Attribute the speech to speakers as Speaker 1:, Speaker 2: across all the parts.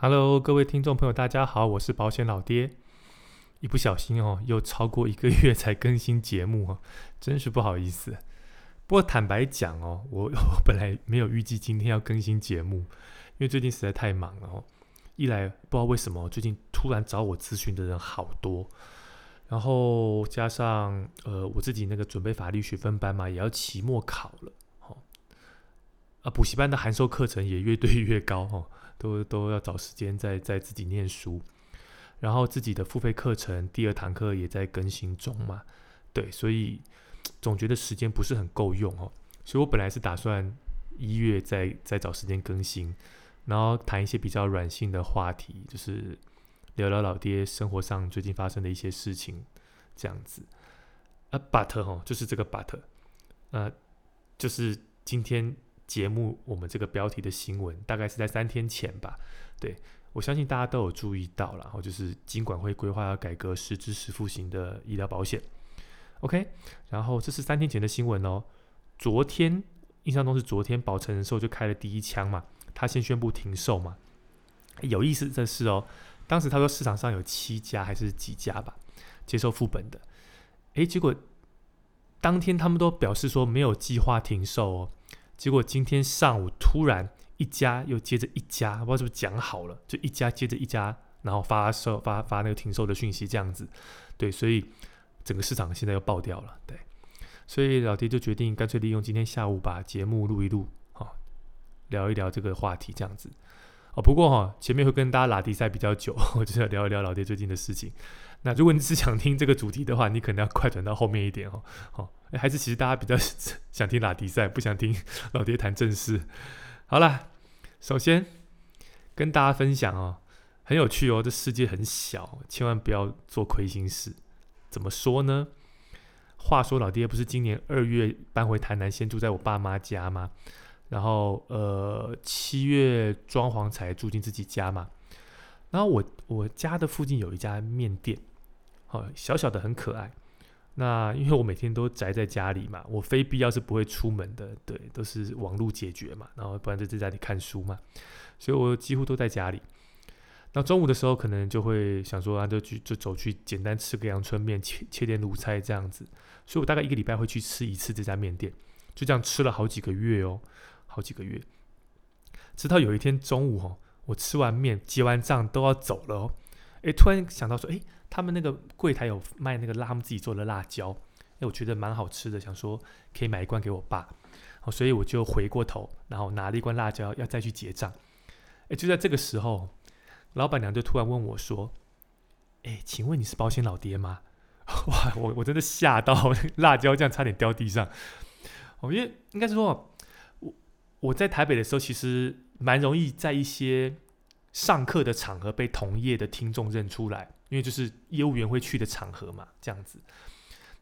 Speaker 1: Hello，各位听众朋友，大家好，我是保险老爹。一不小心哦，又超过一个月才更新节目哦，真是不好意思。不过坦白讲哦，我 我本来没有预计今天要更新节目，因为最近实在太忙了哦。一来不知道为什么最近突然找我咨询的人好多，然后加上呃我自己那个准备法律学分班嘛，也要期末考了，哦，啊补习班的函授课程也越堆越高哦。都都要找时间在在自己念书，然后自己的付费课程第二堂课也在更新中嘛，对，所以总觉得时间不是很够用哦，所以我本来是打算一月再再找时间更新，然后谈一些比较软性的话题，就是聊聊老爹生活上最近发生的一些事情这样子，啊，but 哈，就是这个 but，呃，就是今天。节目我们这个标题的新闻大概是在三天前吧，对我相信大家都有注意到，然后就是尽管会规划要改革实支实付型的医疗保险，OK，然后这是三天前的新闻哦，昨天印象中是昨天保诚人寿就开了第一枪嘛，他先宣布停售嘛，有意思的是哦，当时他说市场上有七家还是几家吧接受副本的，诶，结果当天他们都表示说没有计划停售哦。结果今天上午突然一家又接着一家，不知道是不是讲好了，就一家接着一家，然后发售发发那个停售的讯息这样子，对，所以整个市场现在又爆掉了，对，所以老爹就决定干脆利用今天下午把节目录一录，啊，聊一聊这个话题这样子，不过哈前面会跟大家拉迪赛比较久，我就要聊一聊老爹最近的事情。那如果你是想听这个主题的话，你可能要快转到后面一点哦。好，还是其实大家比较 想听拉迪赛，不想听 老爹谈正事。好了，首先跟大家分享哦，很有趣哦，这世界很小，千万不要做亏心事。怎么说呢？话说老爹不是今年二月搬回台南，先住在我爸妈家吗？然后呃七月装潢才住进自己家嘛。然后我我家的附近有一家面店。好，小小的很可爱。那因为我每天都宅在家里嘛，我非必要是不会出门的。对，都是网络解决嘛，然后不然就在家里看书嘛。所以我几乎都在家里。那中午的时候，可能就会想说，啊，就去就走去简单吃个阳春面，切切点卤菜这样子。所以我大概一个礼拜会去吃一次这家面店，就这样吃了好几个月哦，好几个月。直到有一天中午哦，我吃完面结完账都要走了哦，诶，突然想到说，诶。他们那个柜台有卖那个辣，他们自己做的辣椒，哎，我觉得蛮好吃的，想说可以买一罐给我爸，哦，所以我就回过头，然后拿了一罐辣椒要再去结账，哎，就在这个时候，老板娘就突然问我说：“哎，请问你是保险老爹吗？” 哇，我我真的吓到，辣椒酱差点掉地上。哦，因为应该是说，我在台北的时候，其实蛮容易在一些上课的场合被同业的听众认出来。因为就是业务员会去的场合嘛，这样子。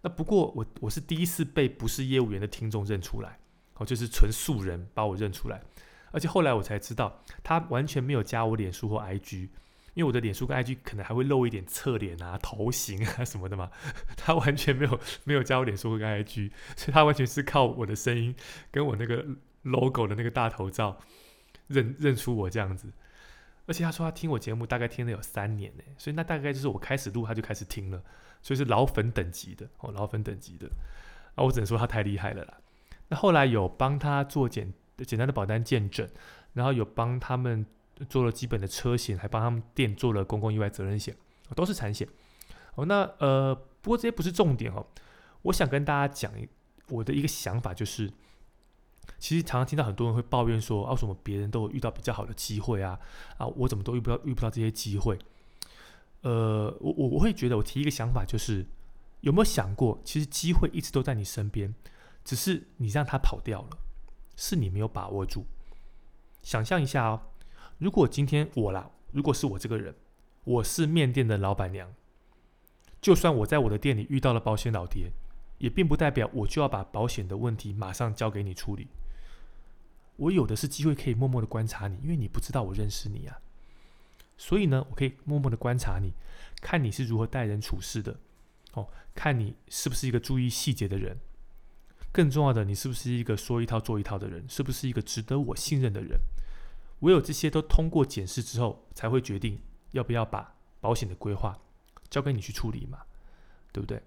Speaker 1: 那不过我我是第一次被不是业务员的听众认出来，哦，就是纯素人把我认出来。而且后来我才知道，他完全没有加我脸书或 IG，因为我的脸书跟 IG 可能还会露一点侧脸啊、头型啊什么的嘛。他完全没有没有加我脸书跟 IG，所以他完全是靠我的声音跟我那个 logo 的那个大头照认认出我这样子。而且他说他听我节目大概听了有三年呢，所以那大概就是我开始录他就开始听了，所以是老粉等级的哦，老粉等级的。啊，我只能说他太厉害了啦。那后来有帮他做简简单的保单见证，然后有帮他们做了基本的车险，还帮他们店做了公共意外责任险，都是产险。哦，那呃，不过这些不是重点哦。我想跟大家讲我的一个想法就是。其实常常听到很多人会抱怨说，啊什么别人都有遇到比较好的机会啊？啊，我怎么都遇不到遇不到这些机会？呃，我我我会觉得，我提一个想法，就是有没有想过，其实机会一直都在你身边，只是你让它跑掉了，是你没有把握住。想象一下哦，如果今天我啦，如果是我这个人，我是面店的老板娘，就算我在我的店里遇到了保险老爹，也并不代表我就要把保险的问题马上交给你处理。我有的是机会可以默默的观察你，因为你不知道我认识你啊，所以呢，我可以默默的观察你，看你是如何待人处事的，哦，看你是不是一个注意细节的人，更重要的，你是不是一个说一套做一套的人，是不是一个值得我信任的人？唯有这些都通过检视之后，才会决定要不要把保险的规划交给你去处理嘛，对不对？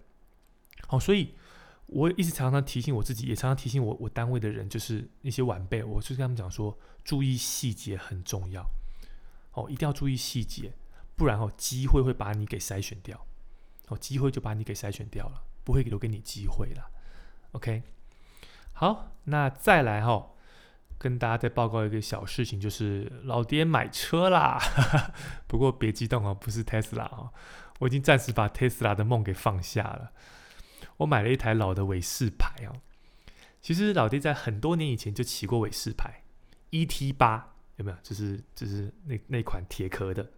Speaker 1: 好，所以我一直常常提醒我自己，也常常提醒我我单位的人，就是那些晚辈，我就跟他们讲说，注意细节很重要，哦，一定要注意细节，不然哦，机会会把你给筛选掉，哦，机会就把你给筛选掉了，不会留给你机会了。OK，好，那再来哈。跟大家再报告一个小事情，就是老爹买车啦。不过别激动哦，不是 Tesla 哦，我已经暂时把 Tesla 的梦给放下了。我买了一台老的伟士牌哦。其实老爹在很多年以前就骑过伟士牌，ET 八有没有？就是就是那那款铁壳的。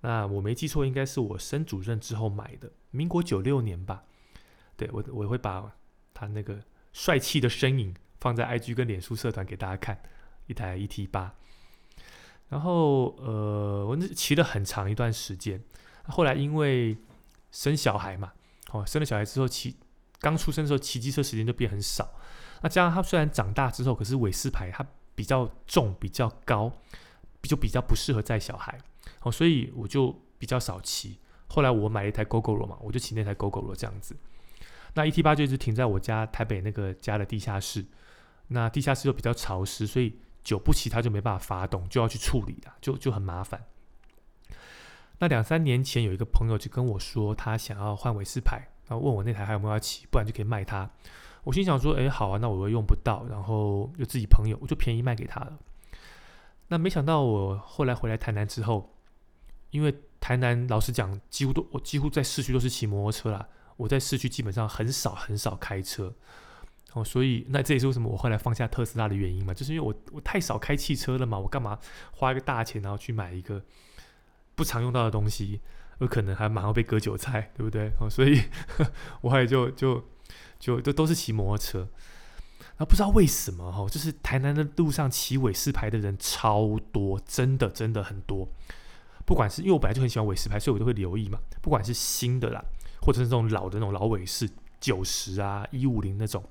Speaker 1: 那我没记错，应该是我升主任之后买的，民国九六年吧。对我我会把他那个帅气的身影。放在 IG 跟脸书社团给大家看，一台 ET 八，然后呃，我那骑了很长一段时间，后来因为生小孩嘛，哦，生了小孩之后骑，刚出生的时候骑机车时间就变很少，那加上他虽然长大之后，可是韦斯牌它比较重比较高，就比较不适合载小孩，哦，所以我就比较少骑。后来我买了一台 GoGo 嘛，我就骑那台 GoGo 这样子。那 ET 八就一直停在我家台北那个家的地下室。那地下室又比较潮湿，所以久不骑它就没办法发动，就要去处理了，就就很麻烦。那两三年前有一个朋友就跟我说，他想要换尾斯牌，然后问我那台还有没有要骑，不然就可以卖他。我心想说，哎，好啊，那我又用不到，然后又自己朋友，我就便宜卖给他了。那没想到我后来回来台南之后，因为台南老实讲，几乎都我几乎在市区都是骑摩托车啦，我在市区基本上很少很少开车。哦，所以那这也是为什么我后来放下特斯拉的原因嘛，就是因为我我太少开汽车了嘛，我干嘛花一个大钱然后去买一个不常用到的东西，有可能还马上被割韭菜，对不对？哦，所以 我也就就就都都是骑摩托车，啊，不知道为什么哈，就是台南的路上骑尾式牌的人超多，真的真的很多，不管是因为我本来就很喜欢尾式牌，所以我都会留意嘛，不管是新的啦，或者是这种老的那种老尾式九十啊一五零那种。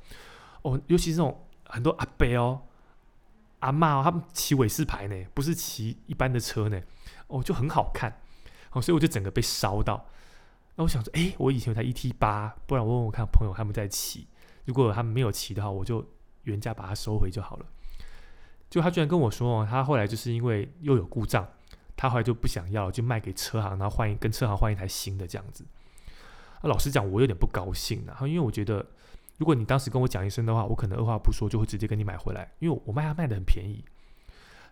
Speaker 1: 哦，尤其是这种很多阿伯哦、阿妈哦，他们骑伟士牌呢，不是骑一般的车呢，哦，就很好看，哦，所以我就整个被烧到。那我想说，哎，我以前有台 ET 八，不然我问我看朋友他们在骑，如果他们没有骑的话，我就原价把它收回就好了。就他居然跟我说，他后来就是因为又有故障，他后来就不想要，就卖给车行，然后换一跟车行换一台新的这样子。那老实讲，我有点不高兴然后因为我觉得。如果你当时跟我讲一声的话，我可能二话不说就会直接跟你买回来，因为我卖它卖的很便宜。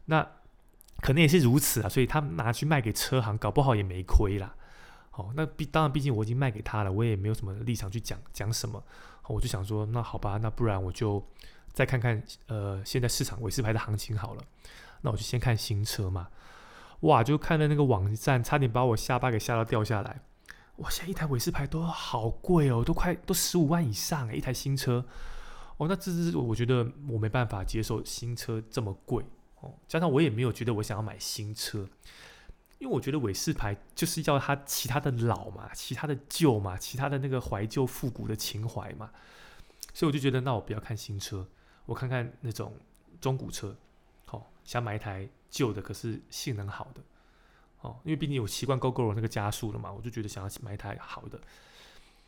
Speaker 1: 那可能也是如此啊，所以他拿去卖给车行，搞不好也没亏啦。哦，那毕当然，毕竟我已经卖给他了，我也没有什么立场去讲讲什么。我就想说，那好吧，那不然我就再看看呃，现在市场尾市牌的行情好了。那我就先看新车嘛。哇，就看了那个网站，差点把我下巴给吓到掉下来。哇，现在一台韦斯牌都好贵哦，都快都十五万以上哎，一台新车哦，那这是我觉得我没办法接受新车这么贵哦，加上我也没有觉得我想要买新车，因为我觉得韦斯牌就是要它其他的老嘛，其他的旧嘛，其他的那个怀旧复古的情怀嘛，所以我就觉得那我不要看新车，我看看那种中古车，好，想买一台旧的，可是性能好的。哦，因为毕竟有习惯 GoGo 那个加速了嘛，我就觉得想要买一台好的。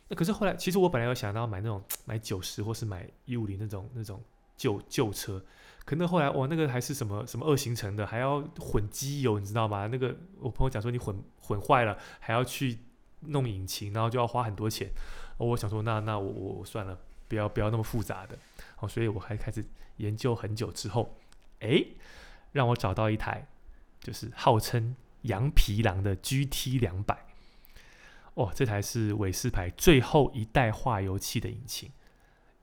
Speaker 1: 那可是后来，其实我本来有想到买那种买九十或是买一五零那种那种旧旧车，可那后来哇，那个还是什么什么二行程的，还要混机油，你知道吗？那个我朋友讲说你混混坏了还要去弄引擎，然后就要花很多钱。我想说那那我我算了，不要不要那么复杂的。哦，所以我还开始研究很久之后，哎，让我找到一台，就是号称。羊皮狼的 GT 两百，哦，这台是韦斯牌最后一代化油器的引擎。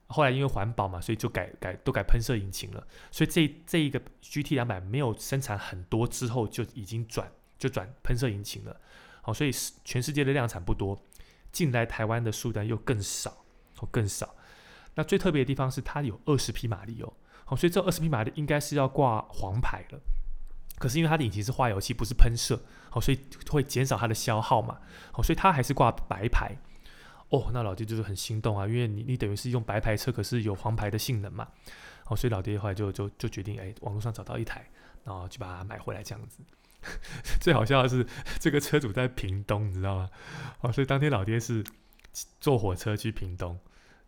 Speaker 1: 后来因为环保嘛，所以就改改都改喷射引擎了。所以这这一个 GT 两百没有生产很多之后，就已经转就转喷射引擎了。好，所以全世界的量产不多，进来台湾的数量又更少，哦更少。那最特别的地方是它有二十匹马力哦，好，所以这二十匹马力应该是要挂黄牌了。可是因为它的引擎是化油器，不是喷射，好，所以会减少它的消耗嘛，好，所以它还是挂白牌。哦，那老爹就是很心动啊，因为你你等于是用白牌车，可是有黄牌的性能嘛，哦，所以老爹后来就就就决定，哎，网络上找到一台然后就把它买回来这样子。最好笑的是，这个车主在屏东，你知道吗？哦，所以当天老爹是坐火车去屏东。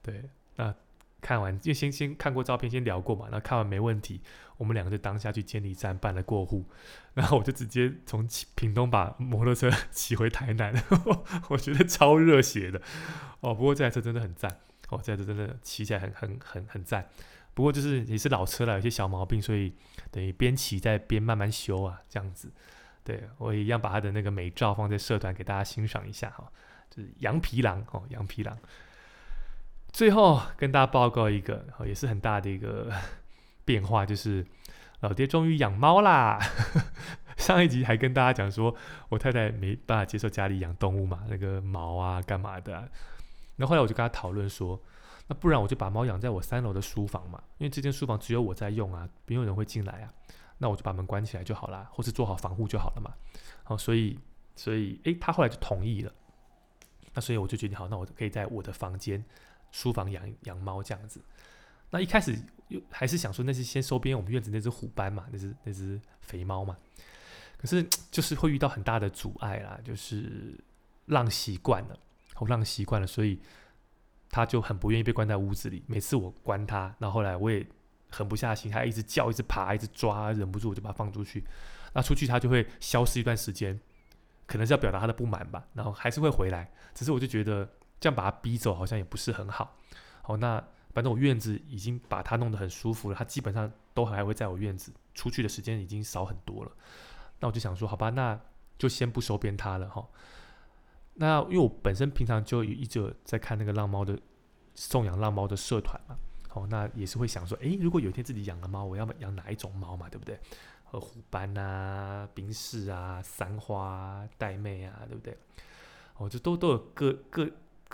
Speaker 1: 对，那看完，因为先先看过照片，先聊过嘛，那看完没问题，我们两个就当下去监理站办了过户，然后我就直接从屏东把摩托车骑回台南，我觉得超热血的哦。不过这台车真的很赞哦，这台车真的骑起来很很很很赞。不过就是也是老车了，有些小毛病，所以等于边骑在边慢慢修啊，这样子。对我一样把他的那个美照放在社团给大家欣赏一下哈，就是羊皮狼哦，羊皮狼。最后跟大家报告一个哦也是很大的一个变化，就是老爹终于养猫啦。上一集还跟大家讲说，我太太没办法接受家里养动物嘛，那个毛啊干嘛的。那后来我就跟他讨论说。那不然我就把猫养在我三楼的书房嘛，因为这间书房只有我在用啊，没有人会进来啊。那我就把门关起来就好了，或是做好防护就好了嘛。好，所以所以诶，他后来就同意了。那所以我就决定好，那我可以在我的房间书房养养猫这样子。那一开始又还是想说，那是先收编我们院子那只虎斑嘛，那只那只肥猫嘛。可是就是会遇到很大的阻碍啦，就是浪习惯了，我浪习惯了，所以。他就很不愿意被关在屋子里，每次我关他，然后后来我也狠不下心，他一直叫，一直爬，一直抓，忍不住我就把它放出去。那出去他就会消失一段时间，可能是要表达他的不满吧，然后还是会回来。只是我就觉得这样把它逼走好像也不是很好。好，那反正我院子已经把它弄得很舒服了，它基本上都还会在我院子，出去的时间已经少很多了。那我就想说，好吧，那就先不收编它了哈。那因为我本身平常就一直有在看那个浪猫的送养浪猫的社团嘛，好，那也是会想说，诶，如果有一天自己养了猫，我要养哪一种猫嘛，对不对？和虎斑啊、冰室啊、三花、带妹啊，对不对？哦，就都都有各各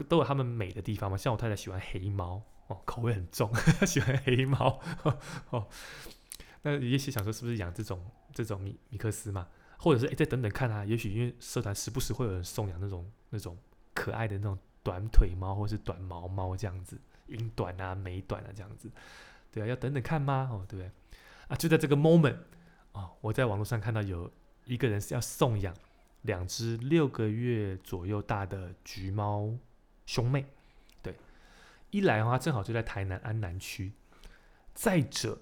Speaker 1: 都有它们美的地方嘛。像我太太喜欢黑猫哦，口味很重，喜欢黑猫哦。那也许想说，是不是养这种这种米米克斯嘛？或者是哎，再等等看啊，也许因为社团时不时会有人送养那种那种可爱的那种短腿猫，或是短毛猫这样子，英短啊、美短啊这样子，对啊，要等等看吗？哦，对不对？啊，就在这个 moment 啊，我在网络上看到有一个人是要送养两只六个月左右大的橘猫兄妹，一来的话正好就在台南安南区，再者，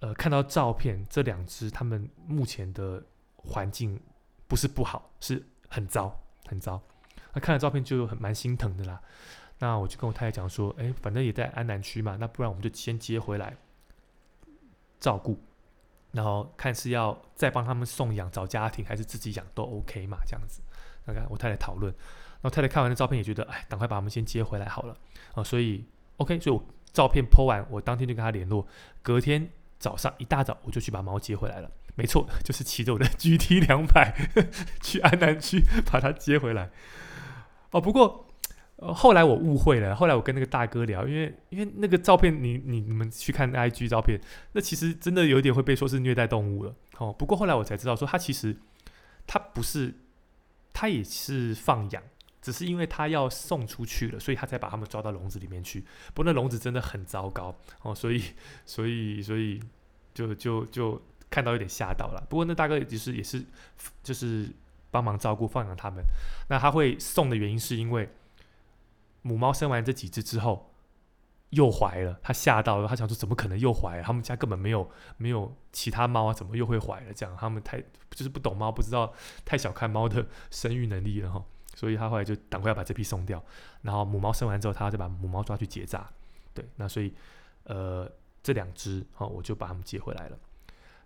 Speaker 1: 呃，看到照片，这两只他们目前的。环境不是不好，是很糟，很糟。那看了照片就很蛮心疼的啦。那我就跟我太太讲说，哎，反正也在安南区嘛，那不然我们就先接回来照顾，然后看是要再帮他们送养找家庭，还是自己养都 OK 嘛，这样子。那看我太太讨论，然后太太看完那照片也觉得，哎，赶快把他们先接回来好了啊。所以 OK，所以我照片 po 完，我当天就跟他联络，隔天早上一大早我就去把猫接回来了。没错，就是骑着我的 GT 两百去安南区把它接回来。哦，不过后来我误会了，后来我跟那个大哥聊，因为因为那个照片，你你你们去看 IG 照片，那其实真的有点会被说是虐待动物了。哦，不过后来我才知道，说他其实他不是，他也是放养，只是因为他要送出去了，所以他才把他们抓到笼子里面去。不过那笼子真的很糟糕哦，所以所以所以就就就。看到有点吓到了，不过那大哥其实也是就是帮忙照顾放养他们。那他会送的原因是因为母猫生完这几只之后又怀了，他吓到了，他想说怎么可能又怀？他们家根本没有没有其他猫啊，怎么又会怀了？这样他们太就是不懂猫，不知道太小看猫的生育能力了哈。所以他后来就赶快要把这批送掉，然后母猫生完之后，他再把母猫抓去结扎。对，那所以呃这两只哦，我就把它们接回来了。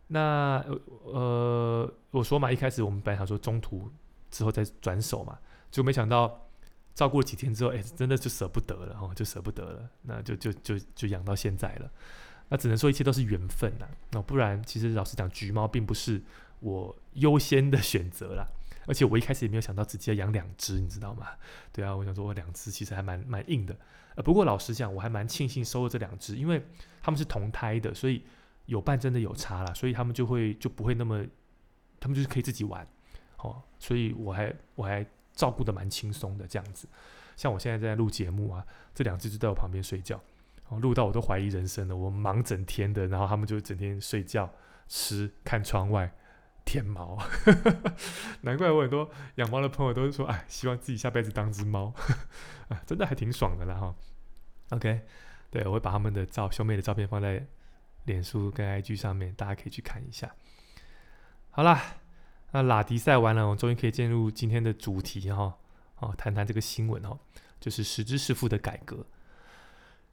Speaker 1: 那呃，我说嘛，一开始我们本来想说中途之后再转手嘛，就没想到照顾了几天之后，哎，真的就舍不得了哦，就舍不得了，那就就就就养到现在了。那只能说一切都是缘分呐，那不然其实老实讲，橘猫并不是我优先的选择啦。而且我一开始也没有想到直接养两只，你知道吗？对啊，我想说我两只其实还蛮蛮硬的。呃，不过老实讲，我还蛮庆幸收了这两只，因为他们是同胎的，所以。有伴真的有差了，所以他们就会就不会那么，他们就是可以自己玩，哦，所以我还我还照顾的蛮轻松的这样子。像我现在在录节目啊，这两只就在我旁边睡觉，哦，录到我都怀疑人生了。我忙整天的，然后他们就整天睡觉，吃、看窗外、舔毛。难怪我很多养猫的朋友都是说，哎，希望自己下辈子当只猫，啊，真的还挺爽的啦哈。OK，对我会把他们的照兄妹的照片放在脸书跟 IG 上面，大家可以去看一下。好啦，那拉迪赛完了，我终于可以进入今天的主题哈，哦，谈谈这个新闻哦，就是实支实付的改革。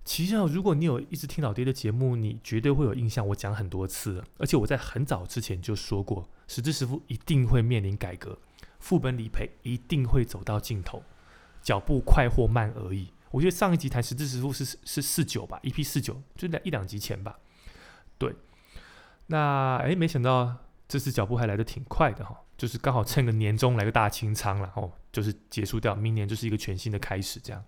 Speaker 1: 其实，如果你有一直听老爹的节目，你绝对会有印象，我讲很多次，而且我在很早之前就说过，实质实付一定会面临改革，副本理赔一定会走到尽头，脚步快或慢而已。我觉得上一集谈实质实付是是四九吧，EP 四九就在一两集前吧，对。那哎，没想到。这次脚步还来得挺快的哈，就是刚好趁个年终来个大清仓然后就是结束掉，明年就是一个全新的开始。这样，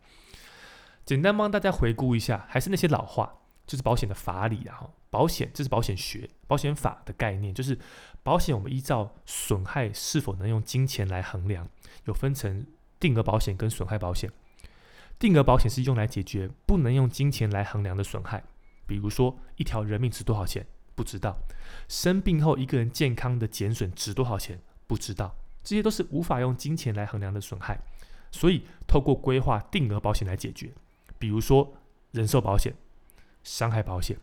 Speaker 1: 简单帮大家回顾一下，还是那些老话，就是保险的法理啊，保险这是保险学、保险法的概念，就是保险我们依照损害是否能用金钱来衡量，有分成定额保险跟损害保险。定额保险是用来解决不能用金钱来衡量的损害，比如说一条人命值多少钱。不知道生病后一个人健康的减损值多少钱？不知道，这些都是无法用金钱来衡量的损害，所以透过规划定额保险来解决。比如说人寿保险、伤害保险、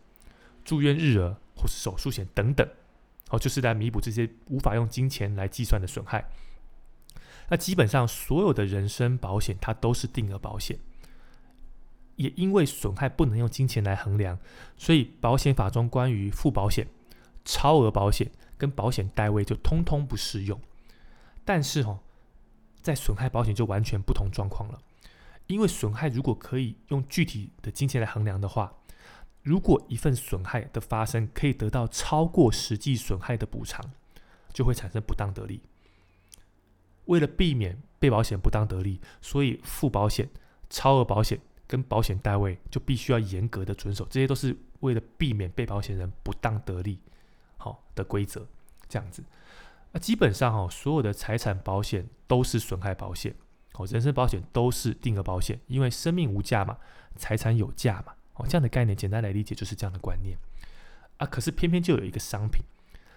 Speaker 1: 住院日额或是手术险等等，哦，就是来弥补这些无法用金钱来计算的损害。那基本上所有的人身保险它都是定额保险。也因为损害不能用金钱来衡量，所以保险法中关于附保险、超额保险跟保险代位就通通不适用。但是哦，在损害保险就完全不同状况了。因为损害如果可以用具体的金钱来衡量的话，如果一份损害的发生可以得到超过实际损害的补偿，就会产生不当得利。为了避免被保险不当得利，所以附保险、超额保险。跟保险单位就必须要严格的遵守，这些都是为了避免被保险人不当得利，好的规则，这样子。那基本上哈，所有的财产保险都是损害保险，哦，人身保险都是定额保险，因为生命无价嘛，财产有价嘛，哦，这样的概念简单来理解就是这样的观念。啊，可是偏偏就有一个商品，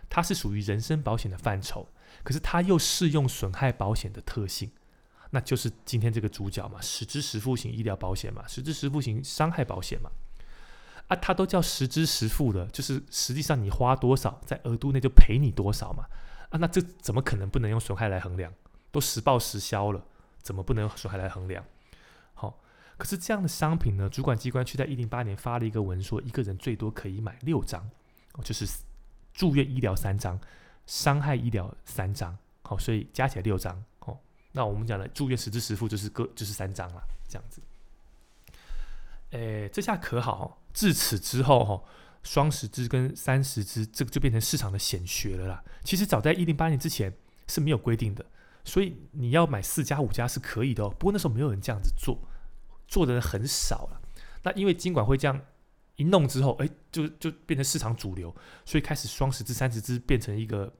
Speaker 1: 它是属于人身保险的范畴，可是它又适用损害保险的特性。那就是今天这个主角嘛，实支实付型医疗保险嘛，实支实付型伤害保险嘛，啊，它都叫实支实付的，就是实际上你花多少，在额度内就赔你多少嘛，啊，那这怎么可能不能用损害来衡量？都实报实销了，怎么不能用损害来衡量？好，可是这样的商品呢，主管机关却在一零八年发了一个文，说一个人最多可以买六张，哦，就是住院医疗三张，伤害医疗三张，好，所以加起来六张。哦那我们讲的住院实支实付就是各就是三张了，这样子。诶，这下可好，自此之后哈，双十支跟三十支这个就变成市场的显学了啦。其实早在一零八年之前是没有规定的，所以你要买四家五家是可以的哦。不过那时候没有人这样子做，做的人很少了。那因为金管会这样一弄之后，哎，就就变成市场主流，所以开始双十支、三十支变成一个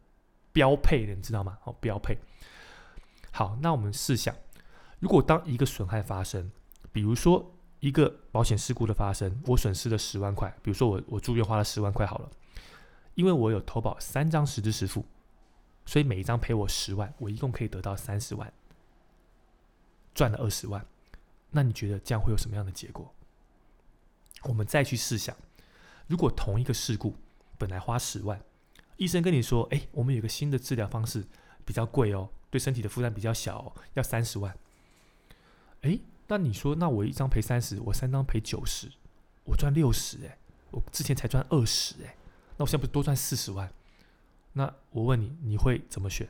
Speaker 1: 标配了，你知道吗？哦，标配。好，那我们试想，如果当一个损害发生，比如说一个保险事故的发生，我损失了十万块，比如说我我住院花了十万块好了，因为我有投保三张实支实付，所以每一张赔我十万，我一共可以得到三十万，赚了二十万。那你觉得这样会有什么样的结果？我们再去试想，如果同一个事故本来花十万，医生跟你说，哎，我们有个新的治疗方式，比较贵哦。对身体的负担比较小，要三十万。哎，那你说，那我一张赔三十，我三张赔九十，我赚六十哎，我之前才赚二十哎，那我现在不是多赚四十万？那我问你，你会怎么选？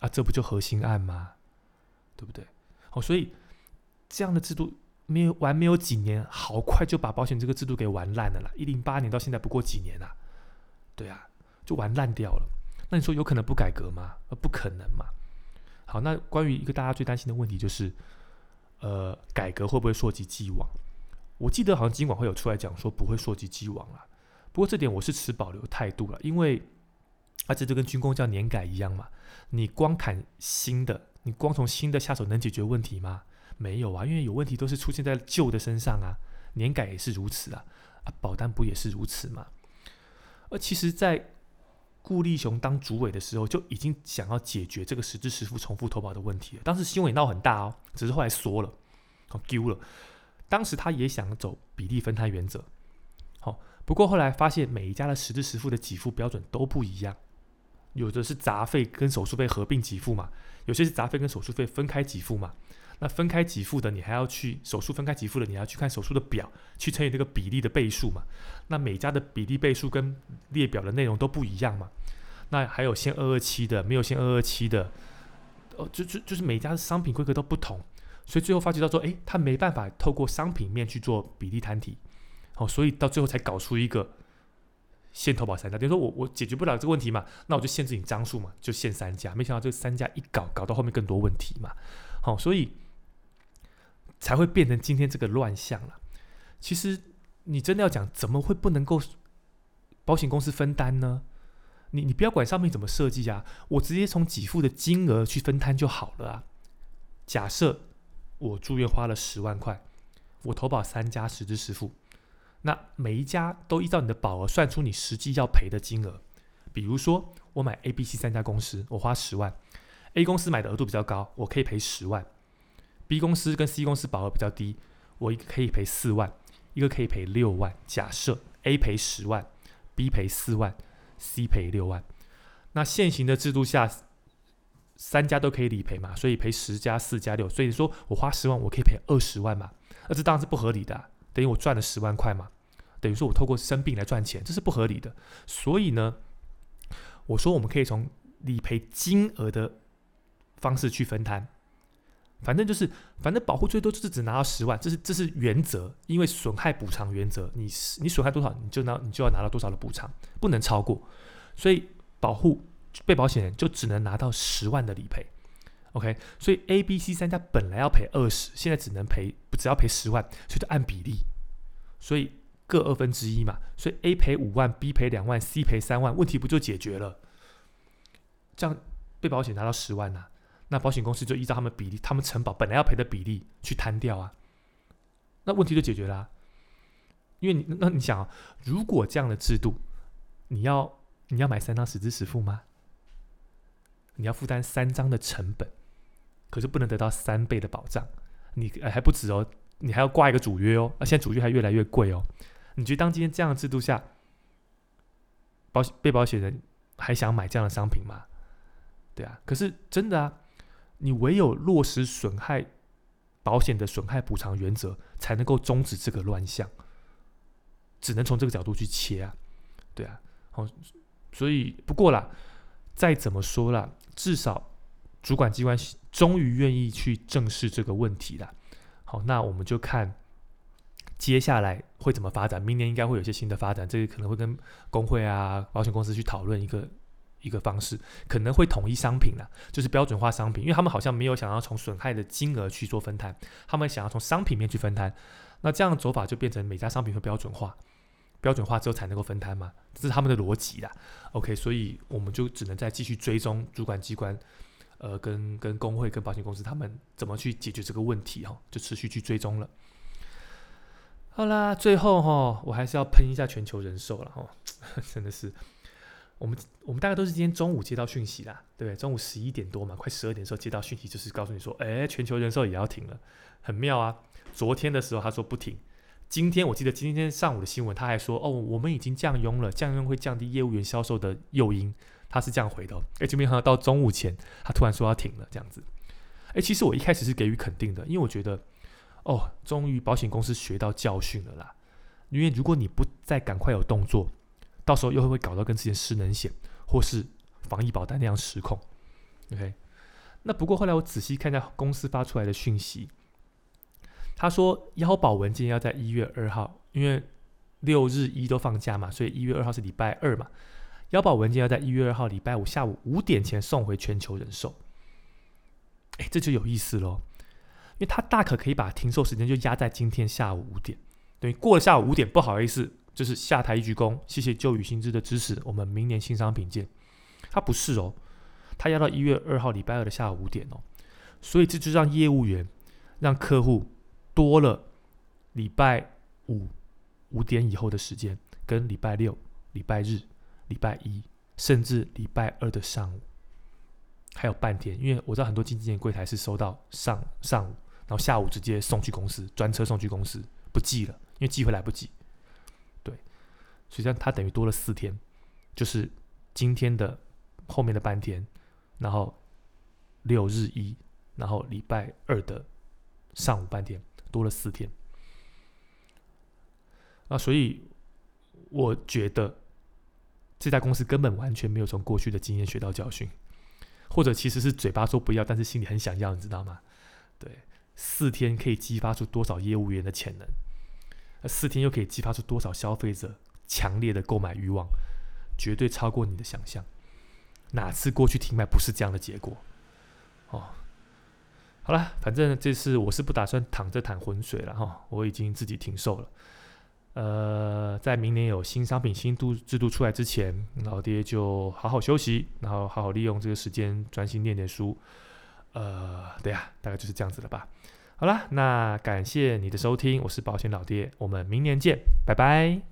Speaker 1: 啊，这不就核心案吗？对不对？好，所以这样的制度没有玩没有几年，好快就把保险这个制度给玩烂了啦！一零八年到现在不过几年啊，对啊，就玩烂掉了。那你说有可能不改革吗？呃，不可能嘛。好，那关于一个大家最担心的问题就是，呃，改革会不会溯及既往？我记得好像金管会有出来讲说不会溯及既往了。不过这点我是持保留态度了，因为而且就跟军工叫年改一样嘛。你光砍新的，你光从新的下手能解决问题吗？没有啊，因为有问题都是出现在旧的身上啊。年改也是如此啊，啊，保单不也是如此吗？而其实，在顾立雄当主委的时候，就已经想要解决这个实支实付重复投保的问题了。当时新闻也闹很大哦，只是后来缩了，好丢了。当时他也想走比例分摊原则，好，不过后来发现每一家的实支实付的给付标准都不一样，有的是杂费跟手术费合并给付嘛，有些是杂费跟手术费分开给付嘛。那分开给付的，你还要去手术分开给付的，你要去看手术的表，去乘以那个比例的倍数嘛。那每家的比例倍数跟列表的内容都不一样嘛。那还有限二二七的，没有限二二七的，哦，就就就是每家的商品规格都不同，所以最后发觉到说，诶，他没办法透过商品面去做比例摊提，好，所以到最后才搞出一个限投保三家。等于说我我解决不了这个问题嘛，那我就限制你张数嘛，就限三家。没想到这三家一搞，搞到后面更多问题嘛。好，所以。才会变成今天这个乱象了。其实你真的要讲，怎么会不能够保险公司分担呢？你你不要管上面怎么设计啊，我直接从给付的金额去分摊就好了啊。假设我住院花了十万块，我投保三家实支实付，那每一家都依照你的保额算出你实际要赔的金额。比如说我买 A、B、C 三家公司，我花十万，A 公司买的额度比较高，我可以赔十万。B 公司跟 C 公司保额比较低，我一个可以赔四万，一个可以赔六万。假设 A 赔十万，B 赔四万，C 赔六万。那现行的制度下，三家都可以理赔嘛？所以赔十加四加六，所以说我花十万，我可以赔二十万嘛？那这当然是不合理的，等于我赚了十万块嘛？等于说我透过生病来赚钱，这是不合理的。所以呢，我说我们可以从理赔金额的方式去分摊。反正就是，反正保护最多就是只拿到十万，这是这是原则，因为损害补偿原则，你你损害多少，你就拿你就要拿到多少的补偿，不能超过，所以保护被保险人就只能拿到十万的理赔，OK，所以 A、B、C 三家本来要赔二十，现在只能赔只要赔十万，所以就按比例，所以各二分之一嘛，所以 A 赔五万，B 赔两万，C 赔三万，问题不就解决了？这样被保险拿到十万呐？那保险公司就依照他们比例，他们承保本来要赔的比例去摊掉啊，那问题就解决了。因为你那你想啊，如果这样的制度，你要你要买三张实支实付吗？你要负担三张的成本，可是不能得到三倍的保障，你还不止哦，你还要挂一个主约哦，那现在主约还越来越贵哦。你觉得当今天这样的制度下，保险被保险人还想买这样的商品吗？对啊，可是真的啊。你唯有落实损害保险的损害补偿原则，才能够终止这个乱象。只能从这个角度去切啊，对啊，好，所以不过啦，再怎么说啦，至少主管机关终于愿意去正视这个问题了。好，那我们就看接下来会怎么发展。明年应该会有一些新的发展，这个可能会跟工会啊、保险公司去讨论一个。一个方式可能会统一商品了，就是标准化商品，因为他们好像没有想要从损害的金额去做分摊，他们想要从商品面去分摊。那这样走法就变成每家商品会标准化，标准化之后才能够分摊嘛，这是他们的逻辑啦。OK，所以我们就只能再继续追踪主管机关，呃，跟跟工会、跟保险公司他们怎么去解决这个问题哈，就持续去追踪了。好啦，最后哈，我还是要喷一下全球人寿了哈，真的是。我们我们大概都是今天中午接到讯息啦，对不对？中午十一点多嘛，快十二点的时候接到讯息，就是告诉你说，哎，全球人寿也要停了，很妙啊。昨天的时候他说不停，今天我记得今天上午的新闻他还说，哦，我们已经降佣了，降佣会降低业务员销售的诱因，他是这样回的。哎，就没想到到中午前他突然说要停了，这样子。哎，其实我一开始是给予肯定的，因为我觉得，哦，终于保险公司学到教训了啦。因为如果你不再赶快有动作，到时候又会搞到跟之前失能险或是防疫保单那样失控，OK？那不过后来我仔细看一下公司发出来的讯息，他说腰保文件要在一月二号，因为六日一都放假嘛，所以一月二号是礼拜二嘛，腰保文件要在一月二号礼拜五下午五点前送回全球人寿。哎，这就有意思喽，因为他大可可以把停售时间就压在今天下午五点，等于过了下午五点，不好意思。就是下台一鞠躬，谢谢旧宇新知的支持，我们明年新商品见。他不是哦，他要到一月二号礼拜二的下午五点哦，所以这就让业务员、让客户多了礼拜五五点以后的时间，跟礼拜六、礼拜日、礼拜一甚至礼拜二的上午，还有半天，因为我知道很多经纪人柜台是收到上上午，然后下午直接送去公司，专车送去公司，不寄了，因为寄回来不及。对，所以这样他等于多了四天，就是今天的后面的半天，然后六日一，然后礼拜二的上午半天，多了四天。啊，所以我觉得这家公司根本完全没有从过去的经验学到教训，或者其实是嘴巴说不要，但是心里很想要，你知道吗？对，四天可以激发出多少业务员的潜能？四天又可以激发出多少消费者强烈的购买欲望？绝对超过你的想象。哪次过去停卖不是这样的结果？哦，好了，反正这次我是不打算躺着淌浑水了哈，我已经自己停售了。呃，在明年有新商品、新度制度出来之前，老爹就好好休息，然后好好利用这个时间专心念念书。呃，对呀，大概就是这样子了吧。好啦，那感谢你的收听，我是保险老爹，我们明年见，拜拜。